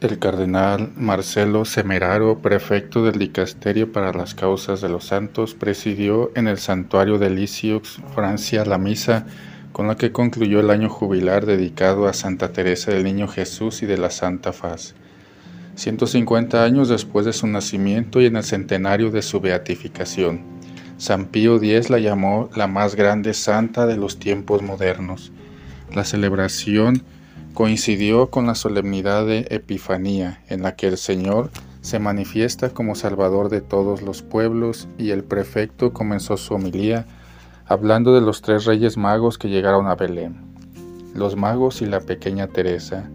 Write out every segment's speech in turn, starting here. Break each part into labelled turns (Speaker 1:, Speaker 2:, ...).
Speaker 1: El cardenal Marcelo Semeraro, prefecto del Dicasterio para las Causas de los Santos, presidió en el santuario de Lisieux, Francia, la misa con la que concluyó el año jubilar dedicado a Santa Teresa del Niño Jesús y de la Santa Faz. 150 años después de su nacimiento y en el centenario de su beatificación, San Pío X la llamó la más grande santa de los tiempos modernos. La celebración coincidió con la solemnidad de Epifanía, en la que el Señor se manifiesta como Salvador de todos los pueblos, y el prefecto comenzó su homilía hablando de los tres reyes magos que llegaron a Belén, los magos y la pequeña Teresa.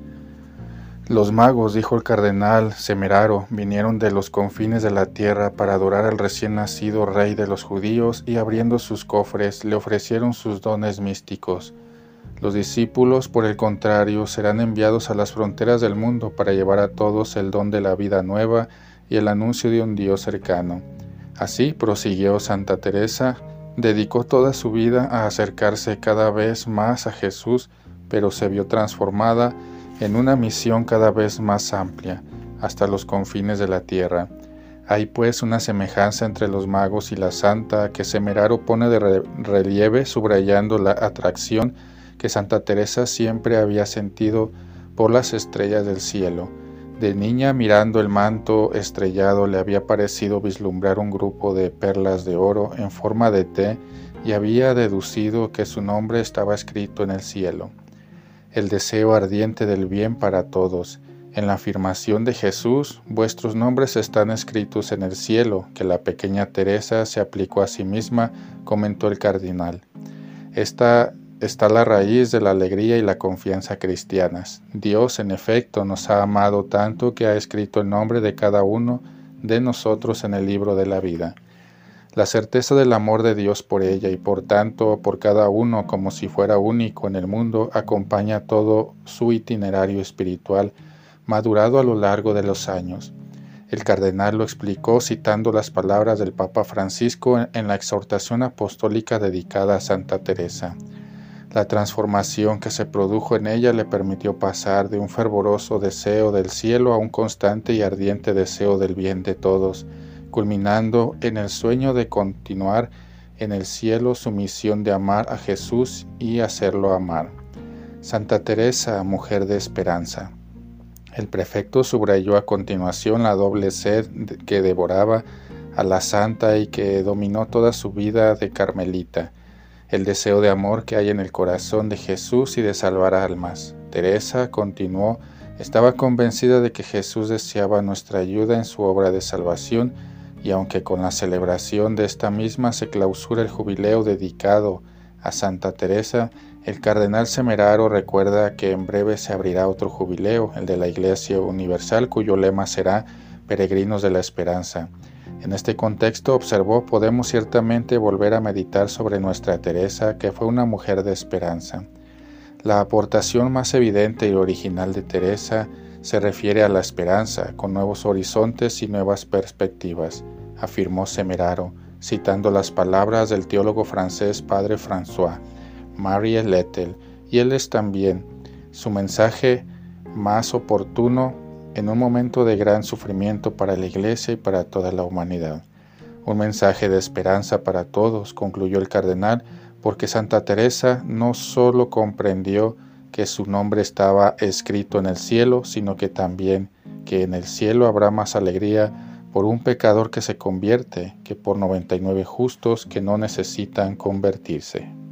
Speaker 1: Los magos, dijo el cardenal Semeraro, vinieron de los confines de la tierra para adorar al recién nacido rey de los judíos y abriendo sus cofres le ofrecieron sus dones místicos los discípulos, por el contrario, serán enviados a las fronteras del mundo para llevar a todos el don de la vida nueva y el anuncio de un Dios cercano. Así prosiguió Santa Teresa, dedicó toda su vida a acercarse cada vez más a Jesús, pero se vio transformada en una misión cada vez más amplia, hasta los confines de la tierra. Hay pues una semejanza entre los magos y la santa que Semeraro pone de relieve subrayando la atracción que Santa Teresa siempre había sentido por las estrellas del cielo. De niña mirando el manto estrellado le había parecido vislumbrar un grupo de perlas de oro en forma de T y había deducido que su nombre estaba escrito en el cielo. El deseo ardiente del bien para todos. En la afirmación de Jesús, vuestros nombres están escritos en el cielo, que la pequeña Teresa se aplicó a sí misma, comentó el cardinal. Esta está la raíz de la alegría y la confianza cristianas. Dios, en efecto, nos ha amado tanto que ha escrito el nombre de cada uno de nosotros en el libro de la vida. La certeza del amor de Dios por ella y por tanto por cada uno como si fuera único en el mundo acompaña todo su itinerario espiritual madurado a lo largo de los años. El cardenal lo explicó citando las palabras del Papa Francisco en la exhortación apostólica dedicada a Santa Teresa. La transformación que se produjo en ella le permitió pasar de un fervoroso deseo del cielo a un constante y ardiente deseo del bien de todos, culminando en el sueño de continuar en el cielo su misión de amar a Jesús y hacerlo amar. Santa Teresa, mujer de esperanza. El prefecto subrayó a continuación la doble sed que devoraba a la santa y que dominó toda su vida de carmelita el deseo de amor que hay en el corazón de Jesús y de salvar almas. Teresa continuó, estaba convencida de que Jesús deseaba nuestra ayuda en su obra de salvación y aunque con la celebración de esta misma se clausura el jubileo dedicado a Santa Teresa, el cardenal Semeraro recuerda que en breve se abrirá otro jubileo, el de la Iglesia Universal, cuyo lema será Peregrinos de la Esperanza. En este contexto, observó, podemos ciertamente volver a meditar sobre nuestra Teresa, que fue una mujer de esperanza. La aportación más evidente y original de Teresa se refiere a la esperanza, con nuevos horizontes y nuevas perspectivas, afirmó Semeraro, citando las palabras del teólogo francés Padre François, Marie Lettel, y él es también su mensaje más oportuno en un momento de gran sufrimiento para la Iglesia y para toda la humanidad. Un mensaje de esperanza para todos, concluyó el cardenal, porque Santa Teresa no sólo comprendió que su nombre estaba escrito en el cielo, sino que también que en el cielo habrá más alegría por un pecador que se convierte que por 99 justos que no necesitan convertirse.